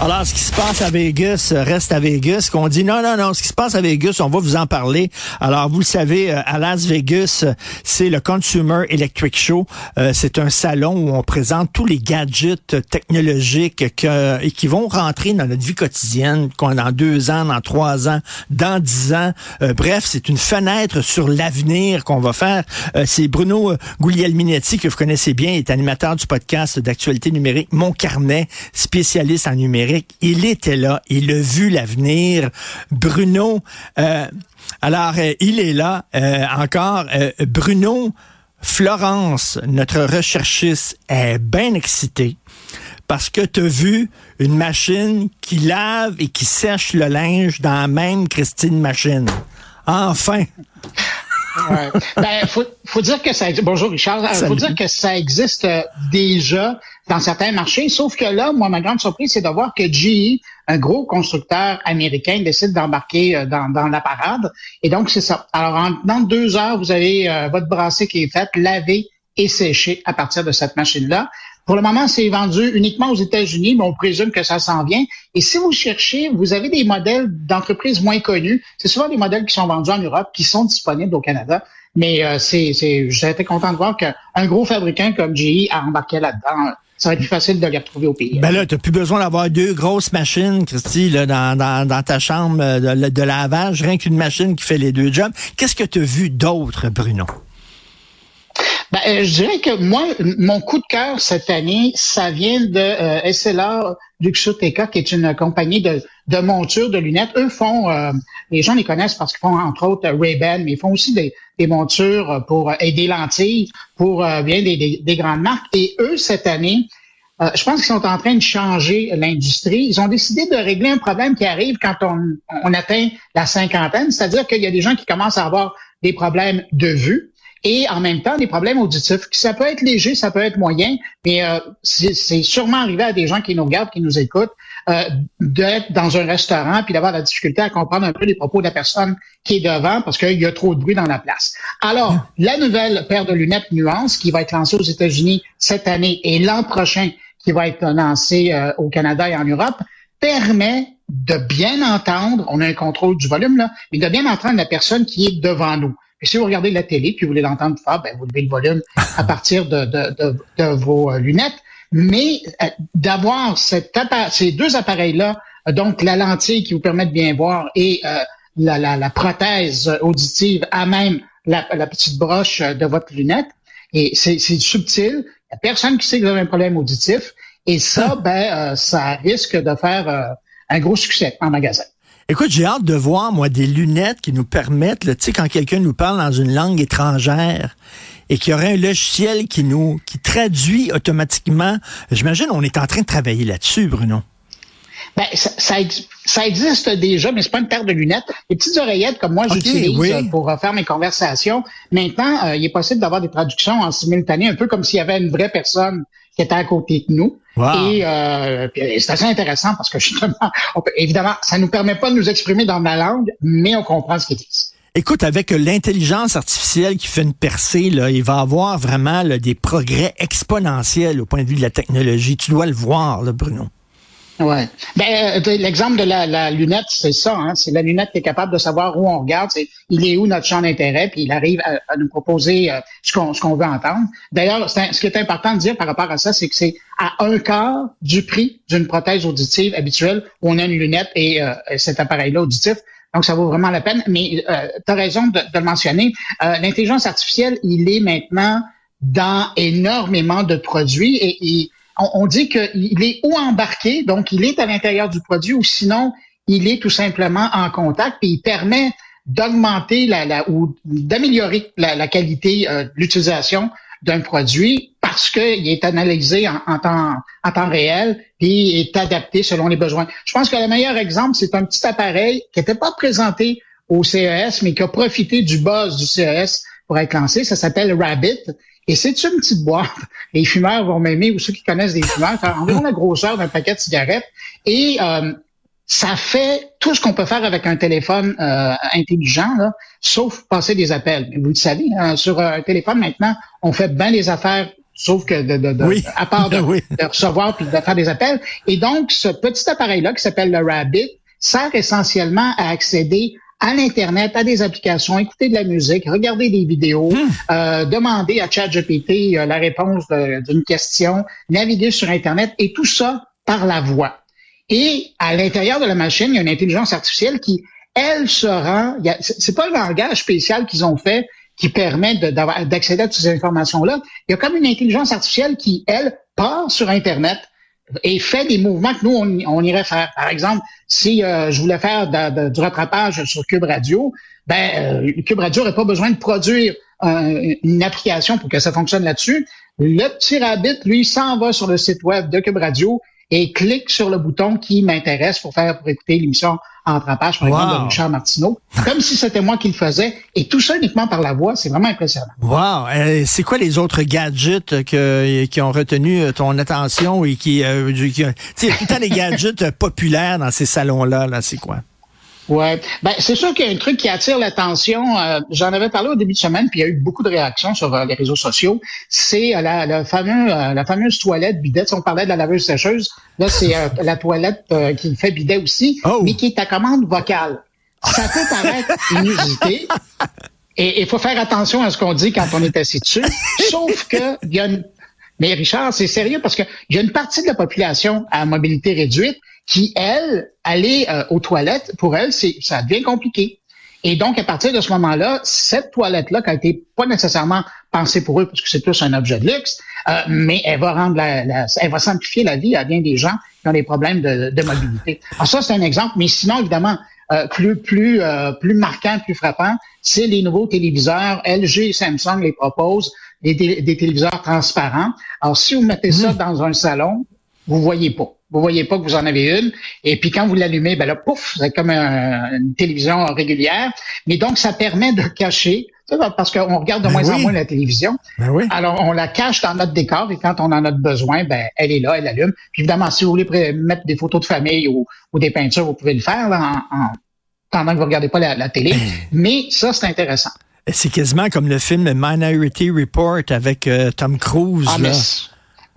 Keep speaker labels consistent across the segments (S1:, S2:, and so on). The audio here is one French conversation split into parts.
S1: Alors, ce qui se passe à Vegas reste à Vegas. Qu'on dit non, non, non, ce qui se passe à Vegas, on va vous en parler. Alors, vous le savez, euh, à Las Vegas, c'est le Consumer Electric Show. Euh, c'est un salon où on présente tous les gadgets technologiques que, et qui vont rentrer dans notre vie quotidienne dans deux ans, dans trois ans, dans dix ans. Euh, bref, c'est une fenêtre sur l'avenir qu'on va faire. c'est Bruno Guglielminetti, que vous connaissez bien, est animateur du podcast d'actualité numérique Mon Carnet, spécialiste en numérique il était là, il a vu l'avenir. Bruno, euh, alors euh, il est là euh, encore. Bruno, Florence, notre recherchiste, est bien excitée parce que tu as vu une machine qui lave et qui sèche le linge dans la même Christine machine. Enfin!
S2: Ouais. Ben, faut, faut dire que ça bonjour Richard, faut dire que ça existe déjà dans certains marchés. Sauf que là, moi, ma grande surprise, c'est de voir que GE, un gros constructeur américain, décide d'embarquer euh, dans, dans, la parade. Et donc, c'est ça. Alors, en, dans deux heures, vous avez euh, votre brassée qui est faite, lavée et séchée à partir de cette machine-là. Pour le moment, c'est vendu uniquement aux États-Unis, mais on présume que ça s'en vient. Et si vous cherchez, vous avez des modèles d'entreprises moins connus. C'est souvent des modèles qui sont vendus en Europe, qui sont disponibles au Canada. Mais euh, c'est, j'ai été content de voir qu'un gros fabricant comme GE a embarqué là-dedans ça va être plus facile de les retrouver au pays.
S1: Ben là, tu n'as plus besoin d'avoir deux grosses machines, Christy, là, dans, dans, dans ta chambre de, de lavage, rien qu'une machine qui fait les deux jobs. Qu'est-ce que tu as vu d'autre, Bruno?
S2: Ben, euh, je dirais que moi, mon coup de cœur cette année, ça vient de euh, SLR Luxottica, qui est une compagnie de, de montures, de lunettes. Eux font, euh, les gens les connaissent parce qu'ils font entre autres Ray-Ban, mais ils font aussi des, des montures pour et des lentilles pour bien des, des, grandes marques. Et eux, cette année, je pense qu'ils sont en train de changer l'industrie. Ils ont décidé de régler un problème qui arrive quand on, on atteint la cinquantaine, c'est-à-dire qu'il y a des gens qui commencent à avoir des problèmes de vue et en même temps des problèmes auditifs. Ça peut être léger, ça peut être moyen, mais euh, c'est sûrement arrivé à des gens qui nous regardent, qui nous écoutent, euh, d'être dans un restaurant puis d'avoir la difficulté à comprendre un peu les propos de la personne qui est devant parce qu'il y a trop de bruit dans la place. Alors, la nouvelle paire de lunettes Nuance qui va être lancée aux États-Unis cette année et l'an prochain qui va être lancée euh, au Canada et en Europe permet de bien entendre, on a un contrôle du volume là, mais de bien entendre la personne qui est devant nous. Et si vous regardez la télé puis vous voulez l'entendre faire, ben, vous levez le volume à partir de, de, de, de vos euh, lunettes. Mais euh, d'avoir ces deux appareils-là, euh, donc la lentille qui vous permet de bien voir et la, la, la, prothèse auditive à même la, la, petite broche de votre lunette, et c'est subtil. Il n'y a personne qui sait que vous avez un problème auditif. Et ça, ben, ça risque de faire un gros succès en magasin.
S1: Écoute, j'ai hâte de voir, moi, des lunettes qui nous permettent, tu sais, quand quelqu'un nous parle dans une langue étrangère et qu'il y aurait un logiciel qui nous, qui traduit automatiquement. J'imagine, on est en train de travailler là-dessus, Bruno.
S2: Ben, ça, ça, existe déjà, mais c'est pas une paire de lunettes. Les petites oreillettes comme moi j'utilise euh, pour faire mes conversations. Maintenant, euh, il est possible d'avoir des traductions en simultané, un peu comme s'il y avait une vraie personne qui était à côté de nous. Et euh, c'est assez intéressant parce que justement, évidemment, ça nous permet pas de nous exprimer dans la langue, mais on comprend ce qu'ils disent.
S1: Écoute, avec l'intelligence artificielle qui fait une percée, là, il va avoir vraiment des progrès exponentiels au point de vue de la technologie. Tu dois le voir, là, Bruno.
S2: Ouais. Ben, euh, l'exemple de la, lunette, c'est ça. Hein? C'est la lunette qui est capable de savoir où on regarde. C'est, il est où notre champ d'intérêt, puis il arrive à, nous proposer euh, ce, qu'on, ce qu'on veut entendre. D'ailleurs, ce qui est important de dire par rapport à ça, c'est que c'est à un quart du prix d'une prothèse auditive habituelle où on a une lunette et euh, cet appareil-là auditif. Donc, ça vaut vraiment la peine. Mais tu as raison de, de, le mentionner. l'intelligence artificielle, il est maintenant dans énormément de produits et, et on, dit qu'il est ou embarqué, donc il est à l'intérieur du produit, ou sinon, il est tout simplement en contact et il permet d'augmenter la, ou d'améliorer la, qualité euh, l'utilisation d'un produit parce qu'il est analysé en, temps, en temps réel et est adapté selon les besoins. Je pense que le meilleur exemple, c'est un petit appareil qui n'était pas présenté au CES, mais qui a profité du buzz du CES pour être lancé. Ça s'appelle Rabbit. Et c'est une petite boîte. Les fumeurs vont m'aimer, ou ceux qui connaissent des fumeurs, environ la grosseur d'un paquet de cigarettes. Et euh, ça fait tout ce qu'on peut faire avec un téléphone euh, intelligent, là, sauf passer des appels. Vous le savez, hein, sur un téléphone maintenant, on fait bien les affaires sauf que de, de, de à part de, de, recevoir puis de faire des appels. Et donc, ce petit appareil-là qui s'appelle le Rabbit sert essentiellement à accéder à l'Internet, à des applications, écouter de la musique, regarder des vidéos, hmm. euh, demander à ChatGPT euh, la réponse d'une question, naviguer sur Internet et tout ça par la voix. Et à l'intérieur de la machine, il y a une intelligence artificielle qui, elle, se rend. C'est pas le langage spécial qu'ils ont fait qui permet d'accéder à toutes ces informations-là. Il y a comme une intelligence artificielle qui, elle, part sur Internet et fait des mouvements que nous, on, irait faire. Par exemple, si euh, je voulais faire du rattrapage sur Cube Radio, ben euh, Cube Radio n'aurait pas besoin de produire une application pour que ça fonctionne là-dessus. Le petit rabbit, lui, s'en va sur le site web de Cube Radio et clique sur le bouton qui m'intéresse pour faire pour écouter l'émission en trapage, par exemple, de Richard Martineau, comme si c'était moi qui le faisais, et tout ça uniquement par la voix, c'est vraiment impressionnant.
S1: Wow! Euh, c'est quoi les autres gadgets que, qui ont retenu ton attention et qui, euh, qui tu sais, tout le temps des gadgets populaires dans ces salons-là, là, c'est quoi?
S2: Ouais, ben c'est sûr qu'il y a un truc qui attire l'attention. Euh, j'en avais parlé au début de semaine, puis il y a eu beaucoup de réactions sur euh, les réseaux sociaux. C'est euh, la, la, fameux, la fameuse toilette bidet. Si on parlait de la laveuse sécheuse, là c'est la toilette qui fait bidet aussi, oh! mais qui est à commande vocale. Ça peut paraître inusité. Et il faut faire attention à ce qu'on dit quand on est assis dessus. Sauf que il y a une mais Richard, c'est sérieux parce qu'il y a une partie de la population à mobilité réduite qui, elle, aller euh, aux toilettes, pour elle, c'est ça devient compliqué. Et donc, à partir de ce moment-là, cette toilette-là, qui a été pas nécessairement pensée pour eux, parce que c'est plus un objet de luxe, euh, mais elle va rendre la, elle va simplifier la vie à bien des gens qui ont des problèmes de, de mobilité. Alors ça, c'est un exemple, mais sinon, évidemment, euh, plus plus plus marquant, plus frappant, c'est les nouveaux téléviseurs. LG et Samsung les proposent des, des téléviseurs transparents. Alors, si vous mettez ça mmh. dans un salon, vous voyez pas. Vous voyez pas que vous en avez une. Et puis quand vous l'allumez, ben là, pouf, c'est comme une télévision régulière. Mais donc, ça permet de cacher, parce qu'on regarde de ben moins en moins la télévision.
S1: Ben oui.
S2: Alors, on la cache dans notre décor et quand on en a besoin, ben elle est là, elle allume. Puis évidemment, si vous voulez mettre des photos de famille ou, des peintures, vous pouvez le faire en, pendant que vous regardez pas la, télé. Mais ça, c'est intéressant.
S1: C'est quasiment comme le film Minority Report avec euh, Tom Cruise. Ah, là.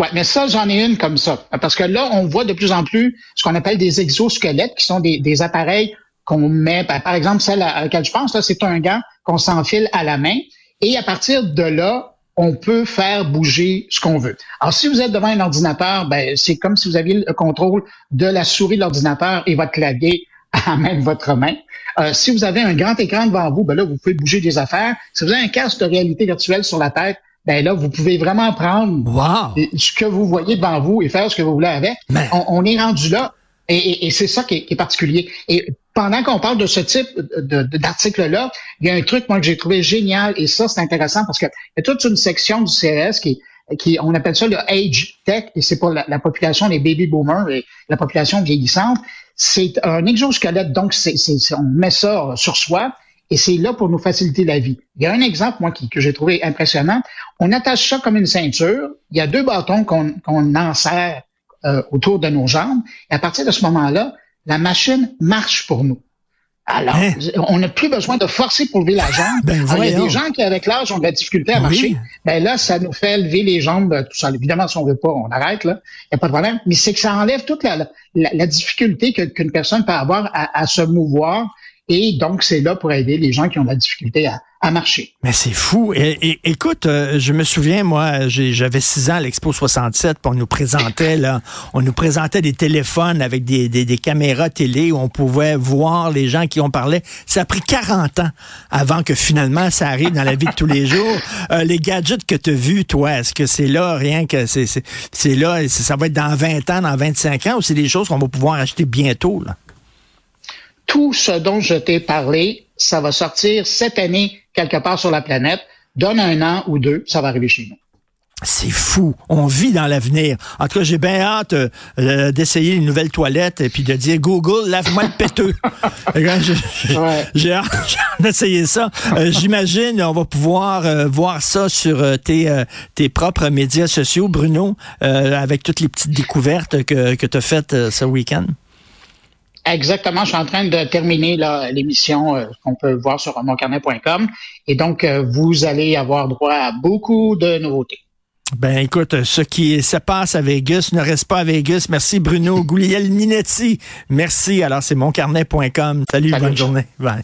S2: Ouais, mais ça, j'en ai une comme ça. Parce que là, on voit de plus en plus ce qu'on appelle des exosquelettes, qui sont des, appareils qu'on met, ben, par exemple, celle à laquelle je pense, là, c'est un gant qu'on s'enfile à la main. Et à partir de là, on peut faire bouger ce qu'on veut. Alors, si vous êtes devant un ordinateur, ben, c'est comme si vous aviez le contrôle de la souris de l'ordinateur et votre clavier à même votre main. Euh, si vous avez un grand écran devant vous, ben là, vous pouvez bouger des affaires. Si vous avez un casque de réalité virtuelle sur la tête, ben là, vous pouvez vraiment prendre ce que vous voyez devant vous et faire ce que vous voulez avec. On, est rendu là. Et, c'est ça qui est, particulier. Et pendant qu'on parle de ce type d'article-là, il y a un truc, moi, que j'ai trouvé génial, et ça, c'est intéressant parce qu'il y a toute une section du CRS qui, qui on appelle ça le age tech, et c'est pour la, la, population, les baby boomers et la population vieillissante. C'est un exosquelette, donc c'est, on met ça sur soi, et c'est là pour nous faciliter la vie. Il y a un exemple, moi, que j'ai trouvé impressionnant. On attache ça comme une ceinture. Il y a deux bâtons qu'on qu'on enserre euh, autour de nos jambes. Et à partir de ce moment-là, la machine marche pour nous. Alors, hein? on n'a plus besoin de forcer pour lever la jambe. Ben, il y a des gens qui, avec l'âge, ont de la difficulté à marcher. Ben là, ça nous fait lever les jambes tout ça. Évidemment, si on veut pas, on arrête, là. Il n'y a pas de problème. Mais c'est que ça enlève toute la, la, difficulté qu'une personne peut avoir à, à se mouvoir et donc, c'est là pour aider les gens qui ont de la difficulté à, à marcher.
S1: Mais c'est fou. Et, écoute, euh, je me souviens, moi, j'avais six ans à l'Expo 67, puis on nous présentait, là, on nous présentait des téléphones avec des, des, des, caméras télé où on pouvait voir les gens qui ont parlé. Ça a pris 40 ans avant que finalement ça arrive dans la vie de tous les jours. Euh, les gadgets que tu as vus, toi, est-ce que c'est là, rien que c'est là, ça va être dans 20 ans, dans 25 ans, ou c'est des choses qu'on va pouvoir acheter bientôt, là?
S2: tout ce dont je t'ai parlé, ça va sortir cette année quelque part sur la planète. Donne un an ou deux, ça va arriver chez nous.
S1: C'est fou. On vit dans l'avenir. En tout cas, j'ai bien hâte euh, d'essayer une nouvelle toilette et puis de dire Google, lave-moi le péteux. j'ai hâte, d'essayer ça. Euh, j'imagine on va pouvoir euh, voir ça sur tes, tes propres médias sociaux, Bruno, avec toutes les petites découvertes que, que tu as faites ce week-end.
S2: Exactement, je suis en train de terminer l'émission euh, qu'on peut voir sur moncarnet.com et donc euh, vous allez avoir droit à beaucoup de nouveautés.
S1: Ben écoute, ce qui se passe à Vegas ne reste pas à Vegas. Merci Bruno Minetti. Merci. Alors c'est moncarnet.com. Salut, Salut, bonne journée. Bye.